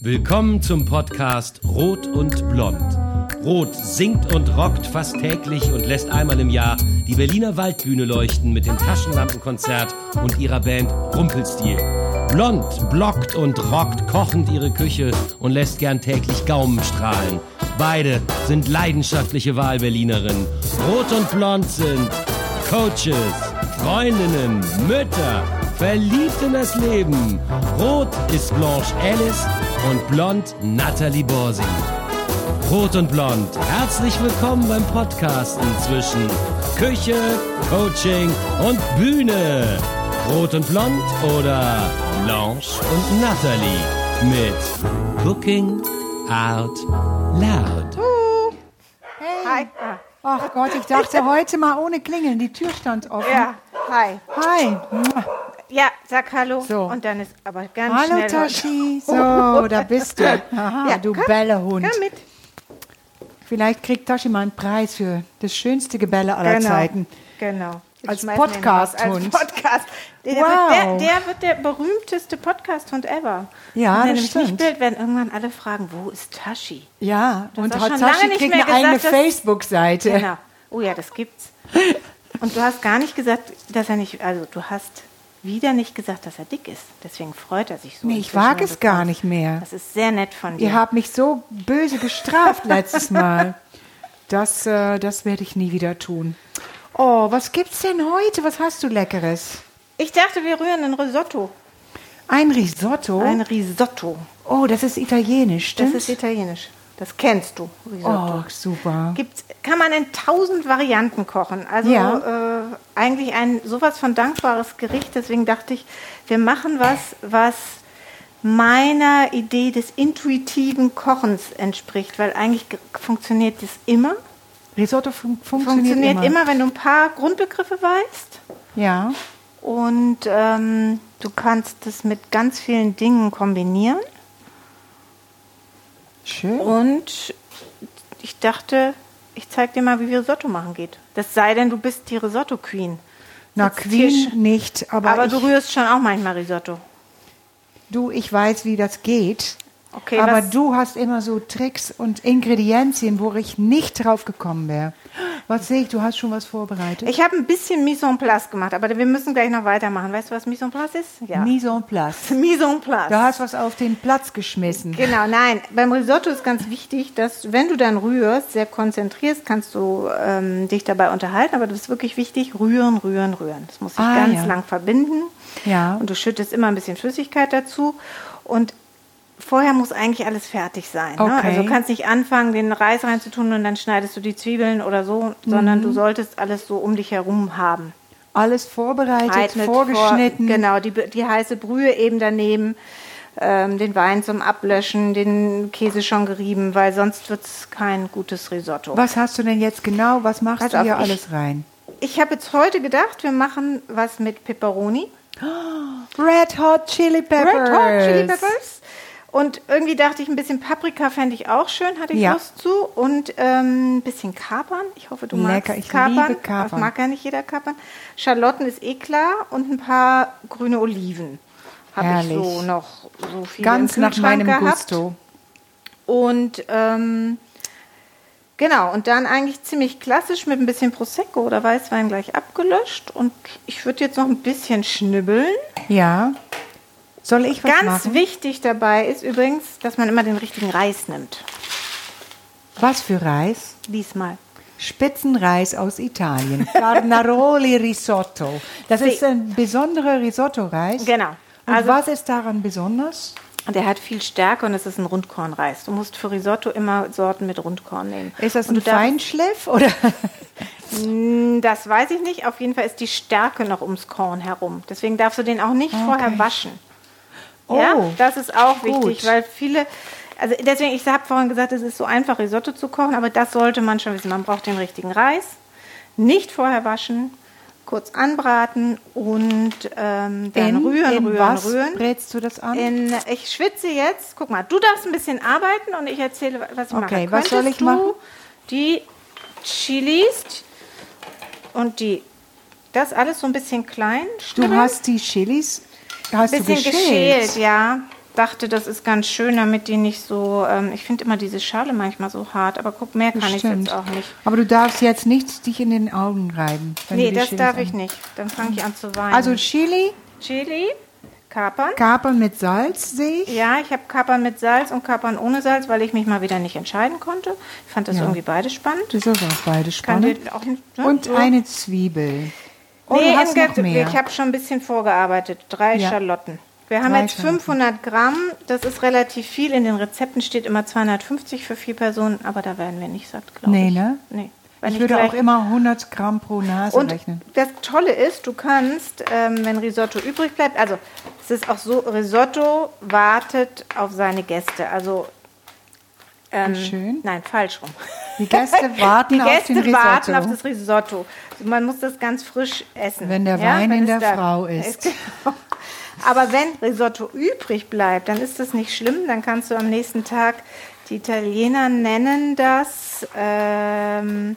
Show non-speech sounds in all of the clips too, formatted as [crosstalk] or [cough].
Willkommen zum Podcast Rot und Blond. Rot singt und rockt fast täglich und lässt einmal im Jahr die Berliner Waldbühne leuchten mit dem Taschenlampenkonzert und ihrer Band Rumpelstil. Blond blockt und rockt kochend ihre Küche und lässt gern täglich Gaumen strahlen. Beide sind leidenschaftliche Wahlberlinerinnen. Rot und Blond sind Coaches, Freundinnen, Mütter, verliebt in das Leben. Rot ist Blanche Alice und blond Natalie Borsi. Rot und Blond, herzlich willkommen beim Podcasten zwischen Küche, Coaching und Bühne. Rot und Blond oder Blanche und Natalie mit Cooking Out Loud. Hi. Ach Gott, ich dachte heute mal ohne Klingeln. Die Tür stand offen. Ja, hi. Hi. Ja, sag Hallo. So. Und dann ist aber ganz Hallo schnell. Tashi. [laughs] So, da bist du. Aha, Ja, du komm, Bällehund. Komm mit. Vielleicht kriegt Tashi mal einen Preis für das schönste Gebälle aller Genau. Zeiten. Genau. Als. Podcast-Hund. Als Podcast. Der, Wow. wird, der, der wird der berühmteste Podcast-Hund ever. Ja, Wenn er das stimmt. Bild, werden irgendwann alle fragen, wo ist Tashi? Ja, Du und Tashi kriegt eine eigene Facebook-Seite. Genau. Oh ja, das gibt's. Und du hast gar nicht gesagt, dass er nicht, also du hast wieder nicht gesagt, dass er dick ist. Deswegen freut er sich so. Nee, ich inzwischen, wag wenn es gar nicht mehr. Das ist sehr nett von dir. Ihr habt mich so böse gestraft letztes Mal. Das, äh, das werde ich nie wieder tun. Oh, was gibt's denn heute? Was hast du Leckeres? Ich dachte, wir rühren ein Risotto. Ein Risotto? Ein Risotto. oh, das ist italienisch, Das stimmt? ist italienisch. Das kennst du, Risotto. oh, super. Gibt's, kann man in tausend Varianten kochen. Also Ja. äh, eigentlich ein sowas von dankbares Gericht. Deswegen dachte ich, wir machen was, was meiner Idee des intuitiven Kochens entspricht. Weil eigentlich ge- funktioniert das immer. Risotto fun funktioniert, Funktioniert immer. immer, wenn du ein paar Grundbegriffe weißt. Ja. Und ähm, du kannst es mit ganz vielen Dingen kombinieren. Schön. Und ich dachte, ich zeig dir mal, wie Risotto machen geht. Das sei denn, du bist die Risotto-Queen. Na, Sitzt Queen hier sch- nicht, aber, Aber ich, du rührst schon auch manchmal Risotto. du, ich weiß, wie das geht. Okay, aber du hast immer so Tricks und Ingredienzien, wo ich nicht drauf gekommen wäre. Was sehe ich, du hast schon was vorbereitet? Ich habe ein bisschen Mise en place gemacht, aber wir müssen gleich noch weitermachen. Weißt du, was Mise en place ist? Ja. Mise en place. [laughs] Mise en place. Du hast was auf den Platz geschmissen. Genau, nein. Beim Risotto ist ganz wichtig, dass wenn du dann rührst, sehr konzentrierst, kannst du ähm, dich dabei unterhalten. Aber das ist wirklich wichtig, rühren, rühren, rühren. Das muss sich Ah, ganz ja. lang verbinden. Ja. Und du schüttest immer ein bisschen Flüssigkeit dazu. Und vorher muss eigentlich alles fertig sein. Ne? Okay. Also du kannst nicht anfangen, den Reis reinzutun und dann schneidest du die Zwiebeln oder so, sondern Mhm. du solltest alles so um dich herum haben. Alles vorbereitet, Geeignet vorgeschnitten. Vor, genau, die, die heiße Brühe eben daneben, ähm, den Wein zum Ablöschen, den Käse schon gerieben, weil sonst wird es kein gutes Risotto. Was hast du denn jetzt genau? Was machst Pass du auf, hier ich- alles rein? Ich habe jetzt heute gedacht, wir machen was mit Peperoni. [gasps] Red Hot Chili Peppers. Red Hot Chili Peppers. Und irgendwie dachte ich, ein bisschen Paprika fände ich auch schön, hatte ich Ja. Lust zu. Und ähm, ein bisschen Kapern. Ich hoffe, du Lecker, magst ich Kapern. liebe Kapern. Das mag ja nicht jeder Kapern. Schalotten ist eh klar. Und ein paar grüne Oliven habe ich so noch so viel Ganz nach meinem gehabt. Gusto. Und ähm, genau, und dann eigentlich ziemlich klassisch mit ein bisschen Prosecco oder Weißwein gleich abgelöscht. Und ich würde jetzt noch ein bisschen schnibbeln. Ja. Soll ich was Ganz machen? wichtig dabei ist übrigens, dass man immer den richtigen Reis nimmt. Was für Reis? Diesmal. Spitzenreis aus Italien. [laughs] Carnaroli Risotto. Das ist ein besonderer Risotto-Reis. Genau. Und Also- was ist daran besonders? Der hat viel Stärke und es ist ein Rundkornreis. Du musst für Risotto immer Sorten mit Rundkorn nehmen. Ist das ein Feinschliff oder? Das weiß ich nicht. Auf jeden Fall ist die Stärke noch ums Korn herum. Deswegen darfst du den auch nicht vorher waschen. Ja, Oh, das ist auch gut. wichtig, weil viele, also deswegen, ich habe vorhin gesagt, es ist so einfach, Risotto zu kochen, aber das sollte man schon wissen. Man braucht den richtigen Reis, nicht vorher waschen, kurz anbraten und ähm, dann In, rühren, in rühren, was rühren. brätst du das an? In, ich schwitze jetzt. Guck mal, du darfst ein bisschen arbeiten und ich erzähle, was ich mache. Okay, was soll ich machen? Du die Chilis und die, das alles so ein bisschen klein du schnibbeln? hast die Chilis, hast ein du bisschen geschält? geschält, ja. dachte, das ist ganz schön, damit die nicht so. Ähm, ich finde immer diese Schale manchmal so hart, aber guck, mehr kann ich jetzt auch nicht. Aber du darfst jetzt nicht dich in den Augen reiben. Nee, das Chilis darf an- ich nicht. Dann fange ich an zu weinen. Also Chili, Chili, Kapern. Kapern mit Salz sehe ich. Ja, ich habe Kapern mit Salz und Kapern ohne Salz, weil ich mich mal wieder nicht entscheiden konnte. Ich fand das Ja. irgendwie beide spannend. Das ist auch beide spannend. auch ne? Und So. eine Zwiebel. Oh, nee, du ich habe schon ein bisschen vorgearbeitet. Drei Ja. Schalotten. Wir haben Drei jetzt Schalotten. 500 Gramm. Das ist relativ viel. In den Rezepten steht immer 250 für vier Personen, aber da werden wir nicht satt, glaube Nee, ich. ne? Nee. Wenn Ich würde auch immer 100 Gramm pro Nase Und rechnen. das Tolle ist, du kannst, ähm, wenn Risotto übrig bleibt, also es ist auch so, Risotto wartet auf seine Gäste. Also ähm, schön. Nein, falsch rum. Die Gäste warten Die auf Gäste den Risotto. warten auf das Risotto. Man muss das ganz frisch essen. Wenn der Wein wenn in der Frau [laughs] ist. Aber wenn Risotto übrig bleibt, dann ist das nicht schlimm. Dann kannst du am nächsten Tag, die Italiener nennen das, ähm,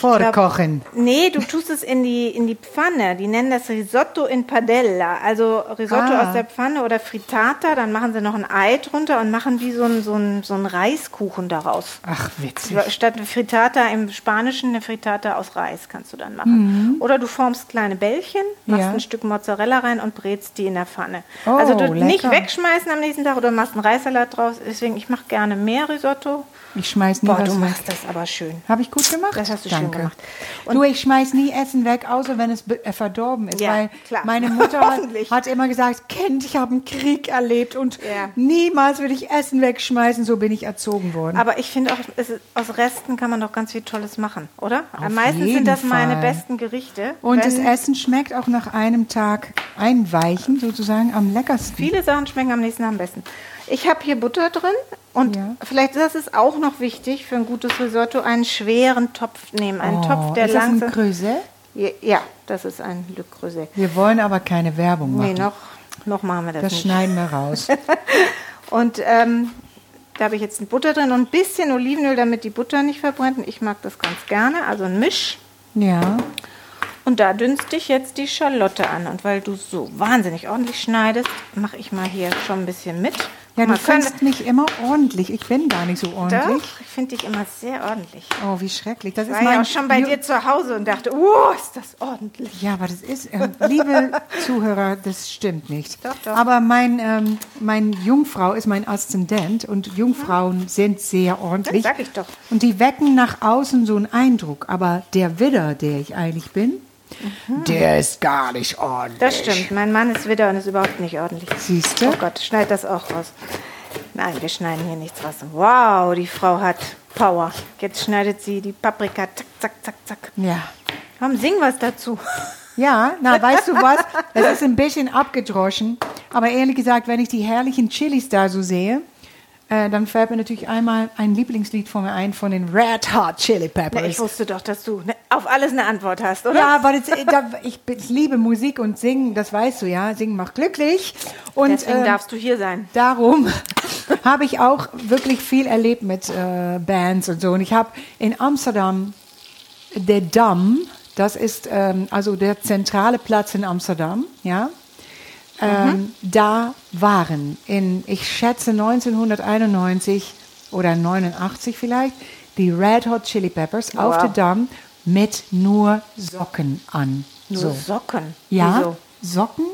Vorkochen. nee, du tust es in die, in die Pfanne. Die nennen das Risotto in Padella. Also Risotto Ah. aus der Pfanne oder Frittata. Dann machen sie noch ein Ei drunter und machen wie so ein, so ein, so ein Reiskuchen daraus. Ach, witzig. Statt Frittata im Spanischen eine Frittata aus Reis kannst du dann machen. Oder du formst kleine Bällchen, machst Mhm. Ja. ein Stück Mozzarella rein und brätst die in der Pfanne. Oh, also du nicht lecker. wegschmeißen am nächsten Tag oder machst einen Reissalat draus. Deswegen, ich mache gerne mehr Risotto. Ich schmeiß nie Boah, was du weg. machst das aber schön. Habe ich gut gemacht? Das hast du schön Danke. gemacht. du, ich schmeiß nie Essen weg, außer wenn es äh, verdorben ist. Ja, weil klar. meine [laughs] Mutter hat, immer gesagt, Kind, ich habe einen Krieg erlebt und Ja. niemals würde ich Essen wegschmeißen. So bin ich erzogen worden. Aber ich finde auch, es aus Resten kann man doch ganz viel Tolles machen, oder? Auf Meistens jeden sind das meine Fall. besten Gerichte. und das Essen schmeckt auch nach einem Tag einweichen sozusagen am leckersten. Viele Sachen schmecken am nächsten Tag am besten. Ich habe hier Butter drin und Ja. vielleicht das ist auch noch wichtig für ein gutes Risotto, einen schweren Topf nehmen. Einen Topf, der Oh, ist das ein langsam. Creuset? Ja, das ist ein Le Creuset. Wir wollen aber keine Werbung machen. Nee, noch, noch machen wir das, das nicht. schneiden wir raus. [laughs] Und ähm, da habe ich jetzt ein Butter drin und ein bisschen Olivenöl, damit die Butter nicht verbrennt. Und ich mag das ganz gerne, also ein Misch. ja. Und da dünste ich jetzt die Schalotte an. Und weil du so wahnsinnig ordentlich schneidest, mache ich mal hier schon ein bisschen mit. Ja, du findest mich immer ordentlich. Ich bin gar nicht so Doch, ordentlich. ich finde dich immer sehr ordentlich. Oh, wie schrecklich. Das Ich ist war mein ja auch schon bei Ju- dir zu Hause und dachte, oh, ist das ordentlich. Ja, aber das ist, äh, liebe [laughs] Zuhörer, das stimmt nicht. Doch, doch. Aber mein, ähm, mein Jungfrau ist mein Aszendent und Jungfrauen sind sehr ordentlich. Das sag ich doch. Und die wecken nach außen so einen Eindruck. Aber der Widder, der ich eigentlich bin, der ist gar nicht ordentlich. Das stimmt. Mein Mann ist Widder und ist überhaupt nicht ordentlich. Siehst du? Oh Gott, schneid das auch raus. Nein, wir schneiden hier nichts raus. Wow, die Frau hat Power. Jetzt schneidet sie die Paprika. Zack, zack, zack, zack. Ja. Komm, sing was dazu. Ja, na, weißt du was? Es ist ein bisschen abgedroschen. Aber ehrlich gesagt, wenn ich die herrlichen Chilis da so sehe, äh, dann fällt mir natürlich einmal ein Lieblingslied von mir ein von den Red Hot Chili Na, Peppers. ich wusste doch, dass du ne, auf alles eine Antwort hast, oder? Ja, aber das, äh, da, ich, ich liebe Musik und Singen, das weißt du ja. Singen macht glücklich. Und Deswegen ähm, darfst du hier sein. darum [laughs] habe ich auch wirklich viel erlebt mit äh, Bands und so. Und ich habe in Amsterdam der Dam, das ist ähm, also der zentrale Platz in Amsterdam, ja. Ähm, Da waren in, ich schätze 1991 oder 89 vielleicht, die Red Hot Chili Peppers auf Wow. der Dam mit nur Socken an. Nur so. Socken. Ja, Wieso? Socken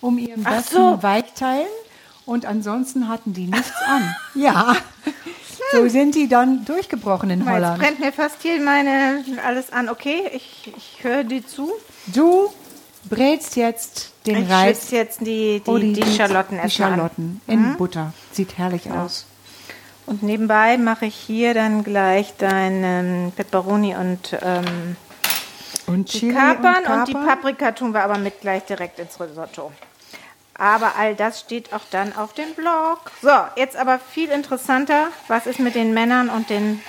um ihren besten so. Weichteilen und ansonsten hatten die nichts an. Ja, [laughs] so sind die dann durchgebrochen in Jetzt Holland. brennt mir fast hier meine alles an. Okay, ich, ich höre dir zu. Du brätst jetzt den Ich Reis, jetzt die, die, oh, die, Schalotten die erstmal an. Schalotten in Butter. Sieht herrlich aus. Und nebenbei mache ich hier dann gleich deinen Peperoni und ähm, Und die Chili Kapern und, und die Kapern. Paprika tun wir aber mit gleich direkt ins Risotto. Aber all das steht auch dann auf dem Blog. So, jetzt aber viel interessanter. Was ist mit den Männern und den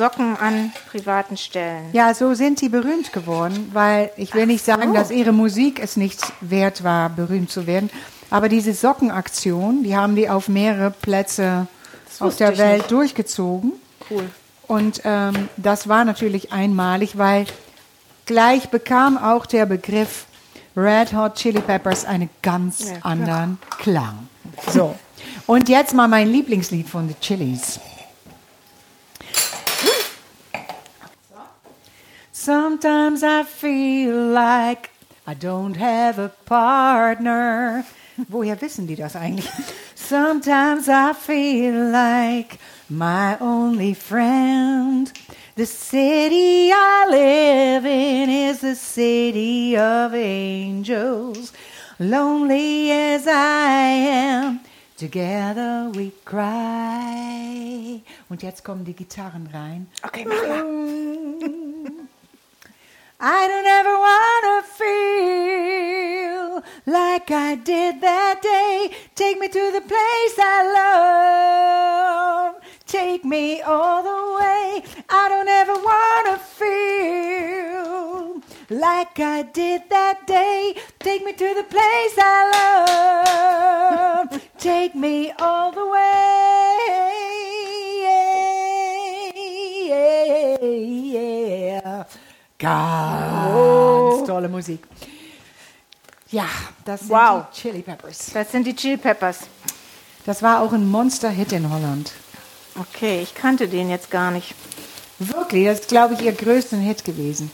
Socken an privaten Stellen? Ja, so sind die berühmt geworden, weil ich will nicht sagen, so. dass ihre Musik es nicht wert war, berühmt zu werden. Aber diese Sockenaktion, die haben die auf mehrere Plätze auf der Welt nicht. durchgezogen. Cool. Und ähm, das war natürlich einmalig, weil gleich bekam auch der Begriff Red Hot Chili Peppers einen ganz Ja, anderen Klang. So, und jetzt mal mein Lieblingslied von The Chili's. Sometimes I feel like I don't have a partner. Woher wissen die das eigentlich? Sometimes I feel like my only friend. The city I live in is the city of angels. Lonely as I am, together we cry. Und jetzt kommen die Gitarren rein. Okay, mach mal. I don't ever wanna feel like I did that day. Take me to the place I love. Take me all the way. I don't ever wanna feel like I did that day. Take me to the place I love. Take me all the way. Ganz tolle Musik. Ja, das sind Wow. die Chili Peppers. Das sind die Chili Peppers. Das war auch ein Monster-Hit in Holland. Okay, ich kannte den jetzt gar nicht. Wirklich, das ist, glaube ich, ihr größter Hit gewesen.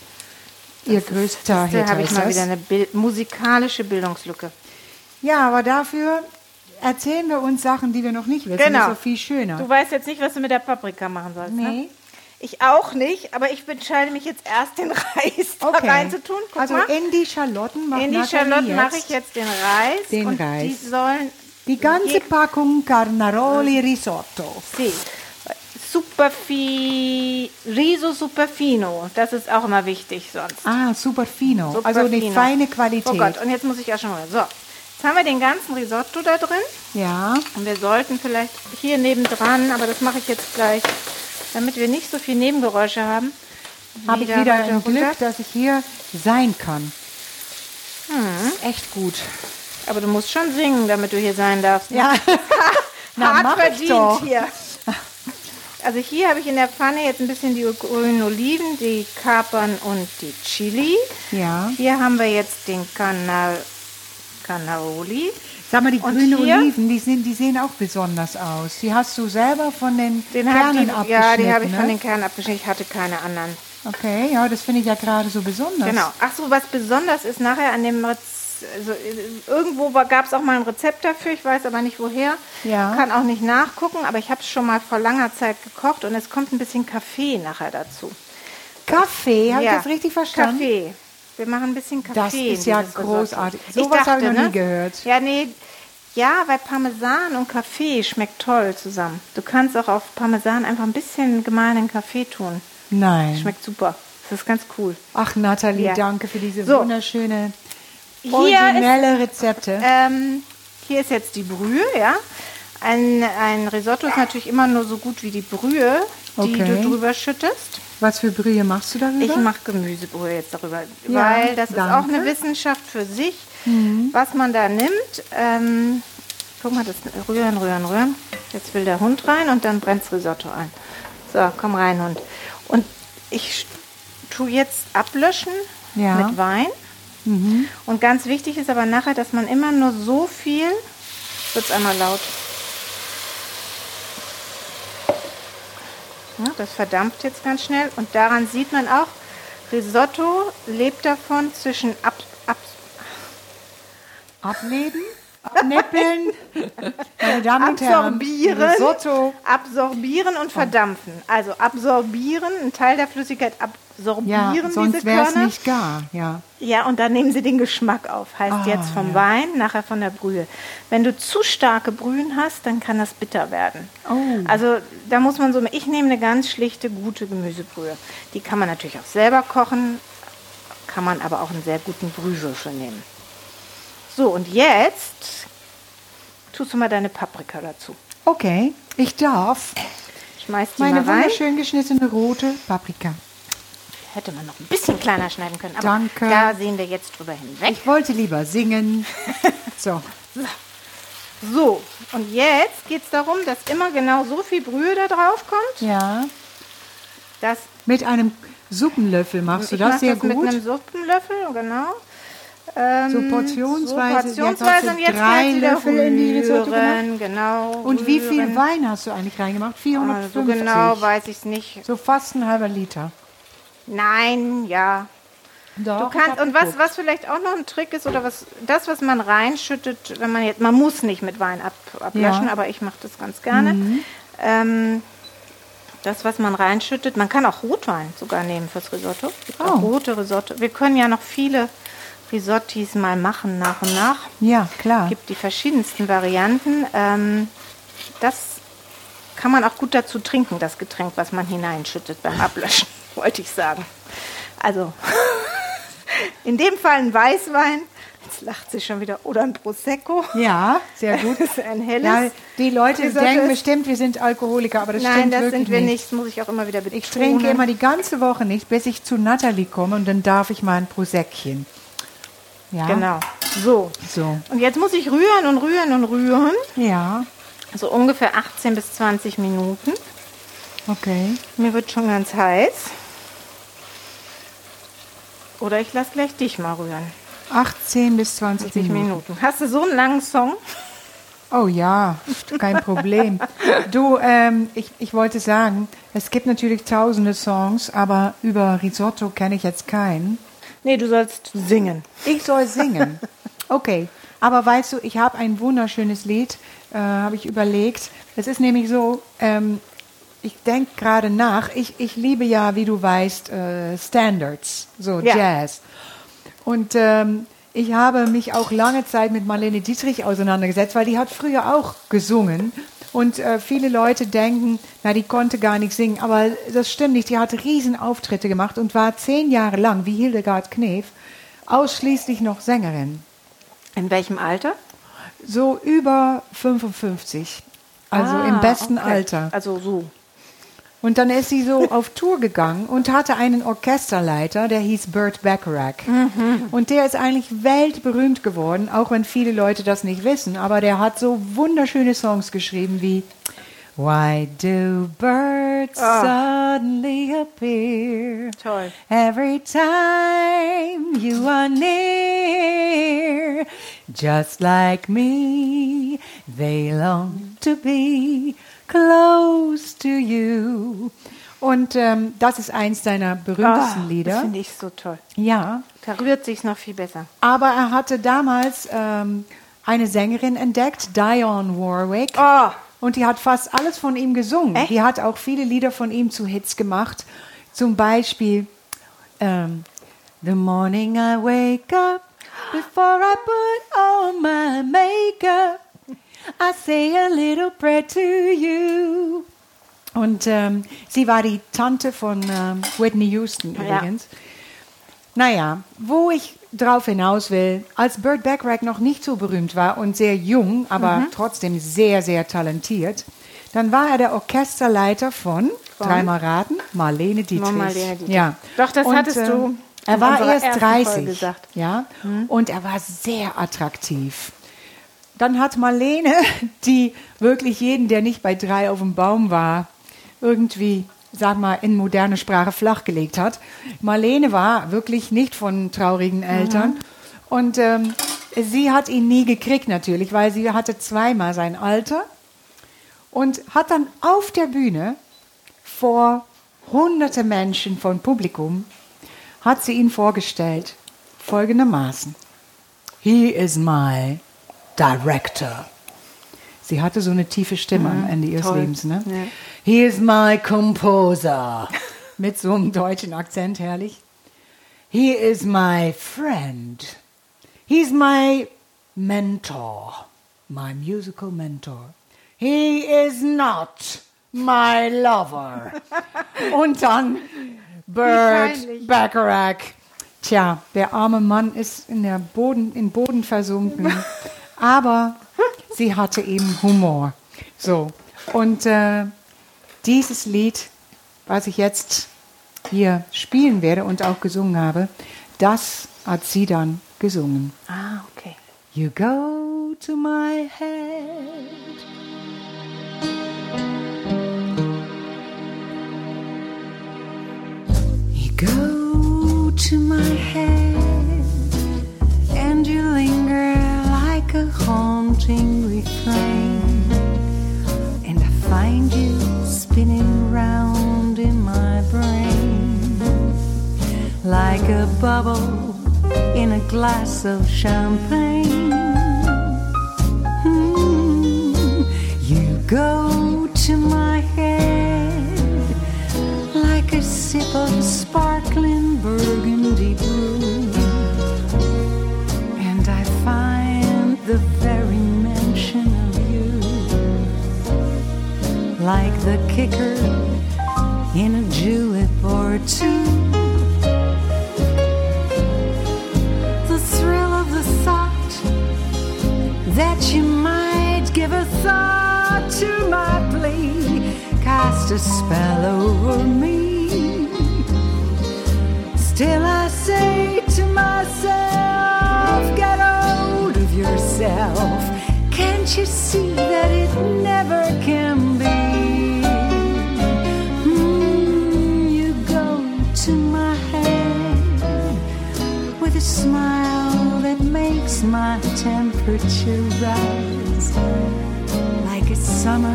Ihr größter Da Hit habe ich mal das. wieder eine Bil musikalische Bildungslücke. Ja, aber dafür erzählen wir uns Sachen, die wir noch nicht wissen. Genau. Das ist so viel schöner. Du weißt jetzt nicht, was du mit der Paprika machen sollst, ne? Ich auch nicht, aber ich entscheide mich jetzt erst, den Reis da Okay. reinzutun. Guck also mal. in die Schalotten macht In die Schalotten mache ich jetzt den Reis. den und Reis. Die sollen die ganze Packung Carnaroli Risotto. Sì. Super fi Riso super fino. Das ist auch immer wichtig sonst. Ah, super fino. Super also eine feine Qualität. Oh Gott, und jetzt muss ich auch schon mal. So, jetzt haben wir den ganzen Risotto da drin. Ja, Und wir sollten vielleicht hier nebendran, aber das mache ich jetzt gleich, damit wir nicht so viel Nebengeräusche haben. habe ich Wieder ein runter. Glück, dass ich hier sein kann. Hm. Ist echt gut. Aber du musst schon singen, damit du hier sein darfst. ne? Ja. [laughs] Na, Hart mach ich verdient doch. hier. Also hier habe ich in der Pfanne jetzt ein bisschen die grünen Oliven, die Kapern und die Chili. Ja. Hier haben wir jetzt den Canal Cannaroli. Sag mal, die Und grünen hier? Oliven, die, sind, die sehen auch besonders aus. Die hast du selber von den Den Kernen die, abgeschnitten, ja, die habe ich ne? von den Kernen abgeschnitten. Ich hatte keine anderen. Okay, ja, das finde ich ja gerade so besonders. Genau. Ach so, was besonders ist nachher an dem Rez also äh, irgendwo gab es auch mal ein Rezept dafür, ich weiß aber nicht woher. Ja. Kann auch nicht nachgucken, aber ich habe es schon mal vor langer Zeit gekocht und es kommt ein bisschen Kaffee nachher dazu. Kaffee, habe Ja, ich das richtig verstanden? Kaffee. Wir machen ein bisschen Kaffee. Das ist ja dieses Risotto. großartig. Sowas habe ich noch nie gehört. Ja, nee. Ja, weil Parmesan und Kaffee schmeckt toll zusammen. Du kannst auch auf Parmesan einfach ein bisschen gemahlenen Kaffee tun. Nein. Schmeckt super. Das ist ganz cool. Ach, Nathalie, Ja. danke für diese So. wunderschöne, Hier ist, originelle Rezepte. ähm, hier ist jetzt die Brühe, ja. Ein, ein Risotto ist natürlich immer nur so gut wie die Brühe, die Okay. du drüber schüttest. Was für Brühe machst du darüber? Ich mache Gemüsebrühe jetzt darüber, Ja, weil das ist auch danke. Mhm. eine Wissenschaft für sich, was man da nimmt. Ähm, guck mal, das rühren, rühren, rühren. Jetzt will der Hund rein und dann brennt Risotto ein. So, komm rein, Hund. Und ich tue jetzt ablöschen Ja. Mhm. mit Wein. Und ganz wichtig ist aber nachher, dass man immer nur so viel, wird einmal laut. Das verdampft jetzt ganz schnell. Und daran sieht man auch, Risotto lebt davon zwischen ab, ab, Ableben, abnippeln. Meine Damen und Herren, absorbieren, Risotto. absorbieren und verdampfen. Also absorbieren, ein Teil der Flüssigkeit Ja, absorbieren sonst diese wäre es Körner. nicht gar. Ja. Ja, und dann nehmen Sie den Geschmack auf. Heißt Ah, jetzt vom ja. Wein, nachher von der Brühe. Wenn du zu starke Brühen hast, dann kann das bitter werden. Oh. Also da muss man so, ich nehme eine ganz schlichte, gute Gemüsebrühe. Die kann man natürlich auch selber kochen, kann man aber auch einen sehr guten Brühwürfel nehmen. So, und jetzt tust du mal deine Paprika dazu. Okay, ich darf Schmeiß die meine mal rein. wunderschön geschnittene rote Paprika. Hätte man noch ein bisschen kleiner schneiden können, aber Danke. da sehen wir jetzt drüber hinweg. Ich wollte lieber singen. [laughs] So, So, und jetzt geht es darum, dass immer genau so viel Brühe da drauf kommt, ja. dass Mit einem Suppenlöffel machst du ich das mach sehr das mit gut. einem Suppenlöffel, genau. Ähm, So portionsweise. So portionsweise und jetzt drei Löffel in die Risotto rühren, genau. Und wie viel rühren. Wein hast du eigentlich reingemacht? 450? Also genau weiß ich es nicht. So fast ein halber Liter. Nein, ja. Doch, Du kannst, und was, was vielleicht auch noch ein Trick ist, oder was, das, was man reinschüttet, wenn man jetzt, man muss nicht mit Wein ab, ablöschen, Ja. Mhm. aber ich mache das ganz gerne. Ähm, das, was man reinschüttet, man kann auch Rotwein sogar nehmen fürs Risotto. Oh. rote Risotto. Wir können ja noch viele Risottis mal machen nach und nach. Ja, klar. Es gibt die verschiedensten Varianten. Ähm, das kann man auch gut dazu trinken, das Getränk, was man hineinschüttet beim Ablöschen, [laughs] wollte ich sagen. Also, [laughs] in dem Fall ein Weißwein. Jetzt lacht sie schon wieder. Oder ein Prosecco. Ja, sehr [laughs] gut. Das ist ein helles. Ja, die Leute Risotto denken bestimmt, wir sind Alkoholiker, aber das Nein, stimmt das wirklich sind wir nicht. nicht. Das muss ich auch immer wieder betonen. Ich trinke immer die ganze Woche nicht, bis ich zu Natalie komme und dann darf ich mal ein Prosäckchen. Ja. Genau. So. So. Und jetzt muss ich rühren und rühren und rühren. Ja, So ungefähr 18 bis 20 Minuten. okay. Mir wird schon ganz heiß. Oder ich lasse gleich dich mal rühren. 18 bis 20 20 Minuten. Minuten. Hast du so einen langen Song? Oh ja, kein Problem. [laughs] Du, ähm, ich, ich wollte sagen, es gibt natürlich tausende Songs, aber über Risotto kenne ich jetzt keinen. Nee, du sollst singen. Ich soll singen. Okay, aber weißt du, ich habe ein wunderschönes Lied, äh, habe ich überlegt. Es ist nämlich so, ähm, ich denke gerade nach, ich, ich liebe ja, wie du weißt, äh, Standards, so Ja. Jazz. Und ähm, ich habe mich auch lange Zeit mit Marlene Dietrich auseinandergesetzt, weil die hat früher auch gesungen. Und äh, viele Leute denken, na, die konnte gar nicht singen. Aber das stimmt nicht. Die hat riesen Auftritte gemacht und war zehn Jahre lang, wie Hildegard Knef, ausschließlich noch Sängerin. In welchem Alter? So über 55. Also im Ah, besten okay. Alter. Also so. Und dann ist sie so auf Tour gegangen und hatte einen Orchesterleiter, der hieß Burt Bacharach. Und der ist eigentlich weltberühmt geworden, auch wenn viele Leute das nicht wissen. Aber der hat so wunderschöne Songs geschrieben wie Why do birds suddenly appear? Toll. Every time you are near, just like me, they long to be close to you. Und ähm, das ist eins deiner berühmtesten Das Lieder. finde ich so toll. Ja, Da rührt sich's noch viel besser. aber er hatte damals ähm, eine Sängerin entdeckt, Dionne Warwick. Oh, Und die hat fast alles von ihm gesungen. Echt? Die hat auch viele Lieder von ihm zu Hits gemacht. Zum Beispiel ähm, The morning I wake up, before I put on my makeup, I say a little prayer to you. Und ähm, sie war die Tante von ähm, Whitney Houston Ja. übrigens. Naja, wo ich drauf hinaus will, als Burt Bacharach noch nicht so berühmt war und sehr jung, aber Mhm. trotzdem sehr, sehr talentiert, dann war er der Orchesterleiter von, Von? dreimal raten, Marlene Dietrich. Marlene Dietrich. Ja. Doch, das hattest du Er war erst ersten 30, Folge gesagt. Mhm. ja, und er war sehr attraktiv. Dann hat Marlene, [laughs] die wirklich jeden, der nicht bei drei auf dem Baum war, irgendwie, sag mal, in moderne Sprache flachgelegt hat. Marlene war wirklich nicht von traurigen Eltern. Und ähm, sie hat ihn nie gekriegt natürlich, weil sie hatte zweimal sein Alter und hat dann auf der Bühne vor hunderte Menschen von Publikum hat sie ihn vorgestellt folgendermaßen. He is my director. Sie hatte so eine tiefe Stimme am Ende ihres toll. Lebens. Ne? Ja. He is my composer. [laughs] Mit so einem deutschen Akzent, herrlich. He is my friend. He's my mentor, my musical mentor. He is not my lover. [laughs] Und dann peinlich. Bacharach. Tja, der arme Mann ist in der Boden, in Boden versunken. [laughs] Aber sie hatte eben Humor. So. Und äh, dieses Lied, was ich jetzt hier spielen werde und auch gesungen habe, das hat sie dann gesungen. Ah, okay. You go to my head. You go to my head, and refrain. And I find you spinning round in my brain like a bubble in a glass of champagne. Hmm, You go to my head like a sip of sparkling kicker in a julep or two. The thrill of the thought that you might give a thought to my plea cast a spell over me. Still, I say to myself, temperature rise like a summer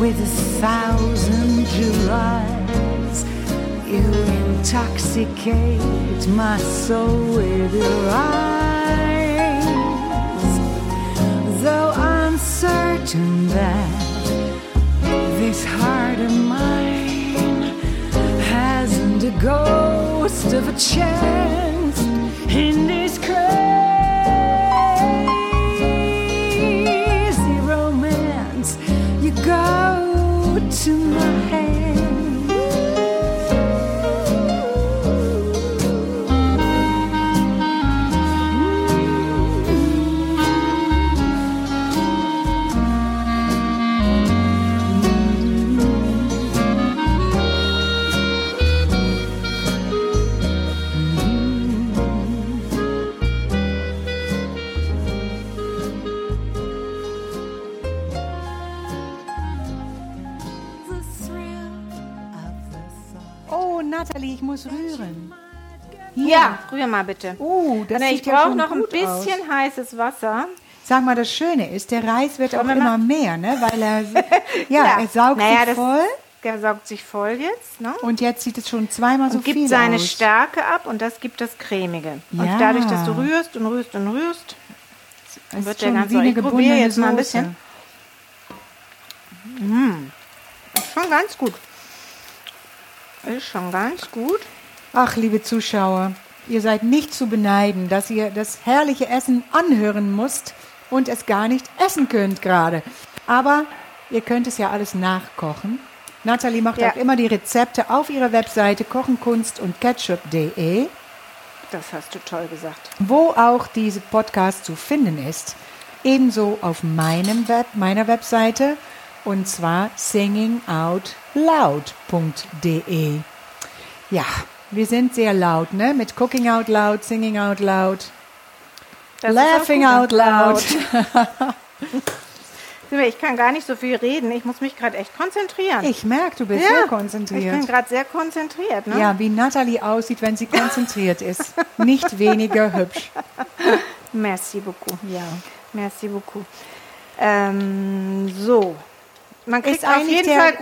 with a thousand Julys. You intoxicate my soul with your eyes. Though I'm certain that this heart of mine hasn't a ghost of a chance in this crazy muss rühren. Ja, rühr mal bitte. Oh, das Na, sieht ich ja brauche noch ein gut aus. bisschen heißes Wasser. Sag mal, das Schöne ist, der Reis wird auch wir immer mehr, ne? Weil er, [laughs] ja, er saugt naja, sich das, voll Der saugt sich voll jetzt, ne? und jetzt sieht es schon zweimal so Und gibt viel seine aus. Stärke ab und das gibt das Cremige. Ja. Und dadurch, dass du rührst und rührst und rührst, Es wird der schon ganz wie so- eine ich probiere jetzt mal ein Soße. bisschen. ist schon ganz gut. Ist schon ganz gut. Ach, liebe Zuschauer, ihr seid nicht zu beneiden, dass ihr das herrliche Essen anhören müsst und es gar nicht essen könnt gerade. Aber ihr könnt es ja alles nachkochen. Nathalie macht Ja. auch immer die Rezepte auf ihrer Webseite kochenkunst und ketchup.de, Das hast du toll gesagt. wo auch diese Podcast zu finden ist. Ebenso auf meinem Web, meiner Webseite und zwar singingoutloud.de. Ja, wir sind sehr laut, ne? Mit Cooking Out Loud, Singing Out Loud, Das Laughing Out. Loud. [laughs] Ich kann gar nicht so viel reden. Ich muss mich gerade echt konzentrieren. Ich merke, du bist ja, sehr Ich bin konzentriert. gerade sehr konzentriert. Ne? Ja, wie Natalie aussieht, wenn sie konzentriert ist. Nicht weniger hübsch. [laughs] Merci beaucoup. Ja. Merci beaucoup. Ähm, so. Man kriegt auf jeden der- Fall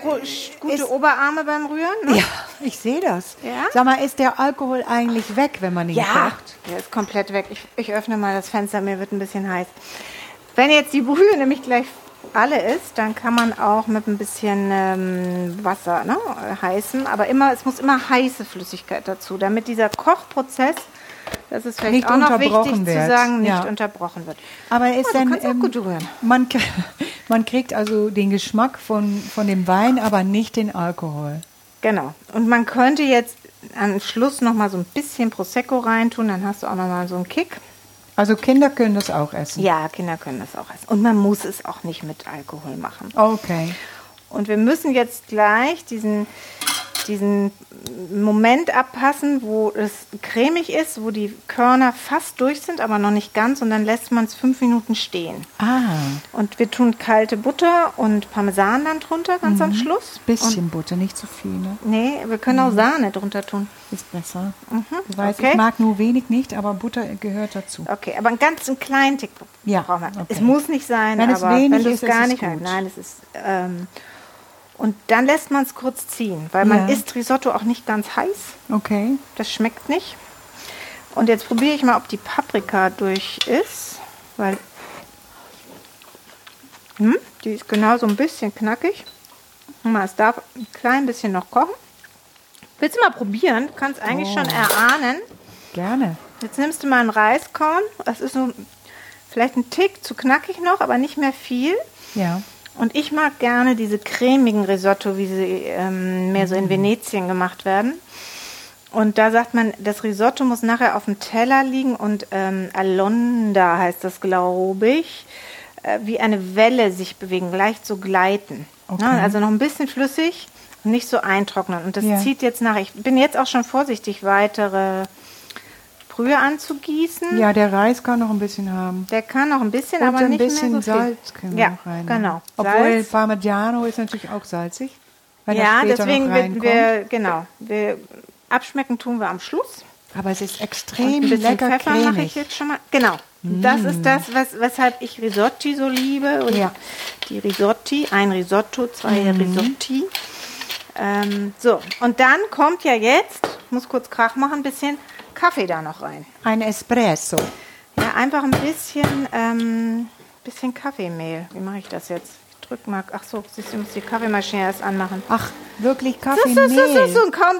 gute Oberarme beim Rühren. Ne? Ja, ich sehe das. Ja? Sag mal, ist der Alkohol eigentlich weg, wenn man ihn kocht? Der ist komplett weg. Ich, ich öffne mal das Fenster, mir wird ein bisschen heiß. Wenn jetzt die Brühe [laughs] nämlich gleich alle ist, dann kann man auch mit ein bisschen ähm, Wasser ne, heißen. Aber immer, es muss immer heiße Flüssigkeit dazu, damit dieser Kochprozess, das ist vielleicht Nicht auch noch wichtig unterbrochen zu wird. sagen, nicht Ja. unterbrochen wird. Aber ist Oh, denn, kannst auch ähm, gut rühren. Man, [laughs] man kriegt also den Geschmack von, von dem Wein, aber nicht den Alkohol. Genau. Und man könnte jetzt am Schluss noch mal so ein bisschen Prosecco reintun, dann hast du auch noch mal so einen Kick. Also Kinder können das auch essen. Ja, Kinder können das auch essen. Und man muss es auch nicht mit Alkohol machen. Okay. Und wir müssen jetzt gleich diesen diesen Moment abpassen, wo es cremig ist, wo die Körner fast durch sind, aber noch nicht ganz. Und dann lässt man es fünf Minuten stehen. Ah, Und wir tun kalte Butter und Parmesan dann drunter, ganz am Schluss. Und, bisschen Butter, nicht zu viel, ne? nee, wir können auch Sahne drunter tun. Ist besser. Du weißt, okay. ich mag nur wenig nicht, aber Butter gehört dazu. Okay, aber einen ganz einen kleinen Tick Ja, brauchen wir. okay. Es muss nicht sein, Wenn es aber wenig wenn du ist, es gar ist es nicht gut. Nein, es ist. Ähm, und dann lässt man es kurz ziehen, weil man Ja. isst Risotto auch nicht ganz heiß. Okay. Das schmeckt nicht. Und jetzt probiere ich mal, ob die Paprika durch ist, weil hm, die ist genau so ein bisschen knackig. Guck mal, es darf ein klein bisschen noch kochen. Willst du mal probieren? Du kannst eigentlich Oh. schon erahnen. Gerne. Jetzt nimmst du mal einen Reiskorn. Das ist so vielleicht ein Tick zu knackig noch, aber nicht mehr viel. Ja. Und ich mag gerne diese cremigen Risotto, wie sie ähm, mehr so in Venetien gemacht werden. Und da sagt man, das Risotto muss nachher auf dem Teller liegen und ähm, Alonda heißt das, glaube ich, äh, wie eine Welle sich bewegen, leicht so gleiten. Okay. Ne? Also noch ein bisschen flüssig und nicht so eintrocknen. Und das Ja. zieht jetzt nach. Ich bin jetzt auch schon vorsichtig, weitere Brühe anzugießen. Ja, der Reis kann noch ein bisschen haben. Der kann noch ein bisschen, Und aber ein nicht bisschen mehr so viel. Salz können wir ja, noch rein. genau. Obwohl Salz. Parmigiano ist natürlich auch salzig. Ja, deswegen noch wir, genau, wir abschmecken tun wir am Schluss. Aber es ist Und extrem ein bisschen lecker Pfeffer mache ich cremig. jetzt schon mal. Genau. Das ist das, was, weshalb ich Risotti so liebe. Und Ja. die Risotti, ein Risotto, zwei Mhm. Risotti. Ähm, so, und dann kommt ja jetzt, ich muss kurz Krach machen, ein bisschen Kaffee da noch rein. Ein Espresso. Ja, einfach ein bisschen, ähm, bisschen Kaffeemehl. Wie mache ich das jetzt? Ich drück mal, ach so, siehst du, ich muss die Kaffeemaschine erst anmachen. Ach, wirklich So, so, so, Kaffeemehl. so, so. Und kaum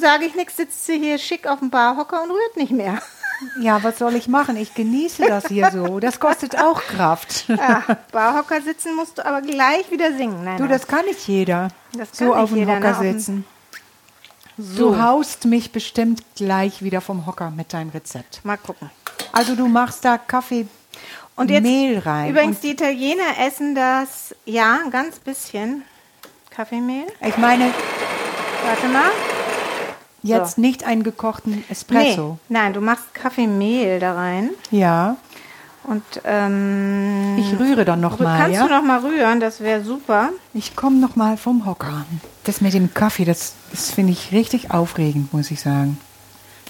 sage ich nichts, sitzt sie hier schick auf dem Barhocker und rührt nicht mehr. [laughs] Ja, was soll ich machen? Ich genieße das hier so. Das kostet auch Kraft. Ja, Barhocker sitzen musst du aber gleich wieder singen. Nein, Du, das kann nicht jeder. Das so kann nicht auf dem Hocker ne? Sitzen. So. Du haust mich bestimmt gleich wieder vom Hocker mit deinem Rezept. Mal gucken. Also du machst da Kaffee Und jetzt, Mehl rein. übrigens, die Italiener essen das, ja, ein ganz bisschen Kaffeemehl. Und ich meine, Warte mal. jetzt nicht einen gekochten Espresso. Nee, nein, du machst Kaffeemehl da rein. Ja, Und ähm, ich rühre dann noch mal, kannst ja? du noch mal rühren, das wäre super. Ich komme noch mal vom Hocker. Das mit dem Kaffee, das, das finde ich richtig aufregend, muss ich sagen.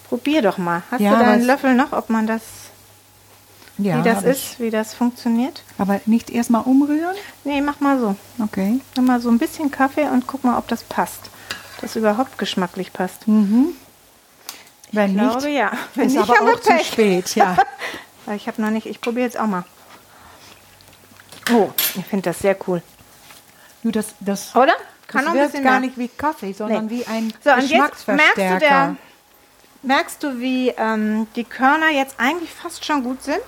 Probier doch mal. Hast Ja, du da aber einen es- Löffel noch, ob man das, Ja, wie das ist, wie das funktioniert? Ich. Aber nicht erstmal umrühren? Nee, mach mal so. Okay. Nimm mal so ein bisschen Kaffee und guck mal, ob das passt. Das überhaupt geschmacklich passt. Wenn Ich glaube, nicht, ja. Wenn ist nicht, aber auch zu Pech. spät, ja. [laughs] Weil ich habe noch nicht, ich probiere jetzt auch mal. Oh, ich finde das sehr cool. Du, das, das, Oder? Kann das noch ein bisschen gar mehr. nicht wie Kaffee, sondern Nee. wie ein So, und jetzt merkst du, der, merkst du, wie ähm, die Körner jetzt eigentlich fast schon gut sind?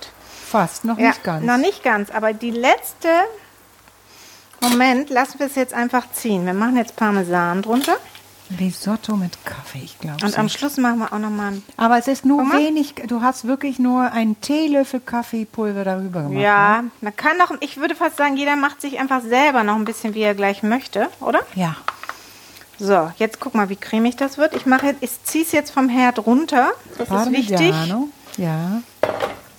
Fast, noch nicht ganz. Noch nicht ganz, aber die letzte Moment lassen wir es jetzt einfach ziehen. Wir machen jetzt Parmesan drunter Risotto mit Kaffee, ich glaube. und am Schluss machen wir auch noch mal ein Aber es ist nur mal. wenig, du hast wirklich nur einen Teelöffel Kaffeepulver darüber gemacht. Ja, Ne? man kann noch, ich würde fast sagen, jeder macht sich einfach selber noch ein bisschen, wie er gleich möchte, oder? Ja. So, jetzt guck mal, wie cremig das wird. Ich mache, ich ziehe es jetzt vom Herd runter. Das ist wichtig. Parmigiano. Ja.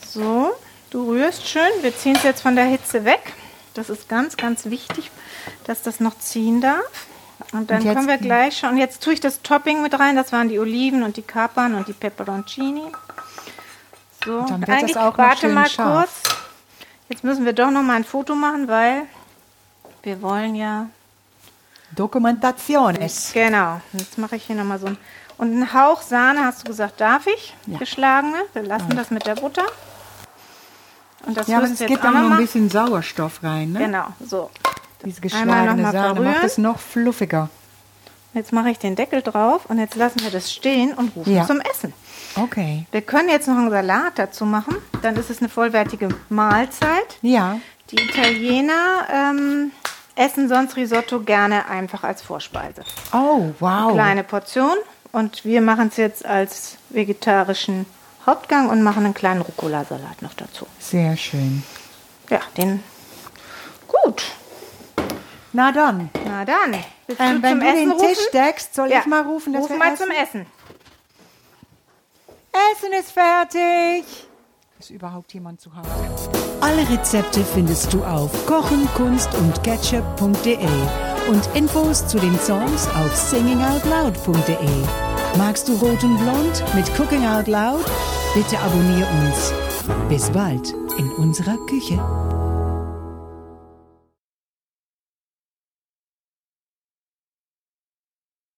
So, du rührst schön. Wir ziehen es jetzt von der Hitze weg. Das ist ganz, ganz wichtig, dass das noch ziehen darf. Und dann Und können wir gleich schon. Und jetzt tue ich das Topping mit rein. Das waren die Oliven und die Kapern und die Peperoncini. So, Und dann wird das eigentlich auch noch warte mal scharf. kurz. Jetzt müssen wir doch noch mal ein Foto machen, weil wir wollen ja Dokumentationes. Genau, jetzt mache ich hier nochmal so ein. Und einen Hauch Sahne, hast du gesagt, darf ich? Ja. Geschlagene. Wir lassen das mit der Butter. Und das Ja, aber es gibt jetzt auch auch noch noch ein mal. bisschen Sauerstoff rein, ne? Genau, so. Diese geschlagene mal Sahne macht es noch fluffiger. Jetzt mache ich den Deckel drauf und jetzt lassen wir das stehen und rufen Ja. zum Essen. Okay. Wir können jetzt noch einen Salat dazu machen. Dann ist es eine vollwertige Mahlzeit. Ja. Die Italiener ähm, essen sonst Risotto gerne einfach als Vorspeise. Oh, wow. kleine Portion und wir machen es jetzt als vegetarischen Hauptgang und machen einen kleinen Rucola-Salat noch dazu. Sehr schön. Ja, den gut. Na dann. Na dann. Ähm, du wenn zum du Essen den rufen? Tisch deckst, soll ja. ich mal rufen, dass Ruf wir mal essen? zum Essen. Essen ist fertig. Ist überhaupt jemand zu Hause? Alle Rezepte findest du auf kochen, kunst und ketchup.de und Infos zu den Songs auf singingoutloud.de. Magst du Rot und Blond mit Cooking Out Loud? Bitte abonnier uns. Bis bald in unserer Küche.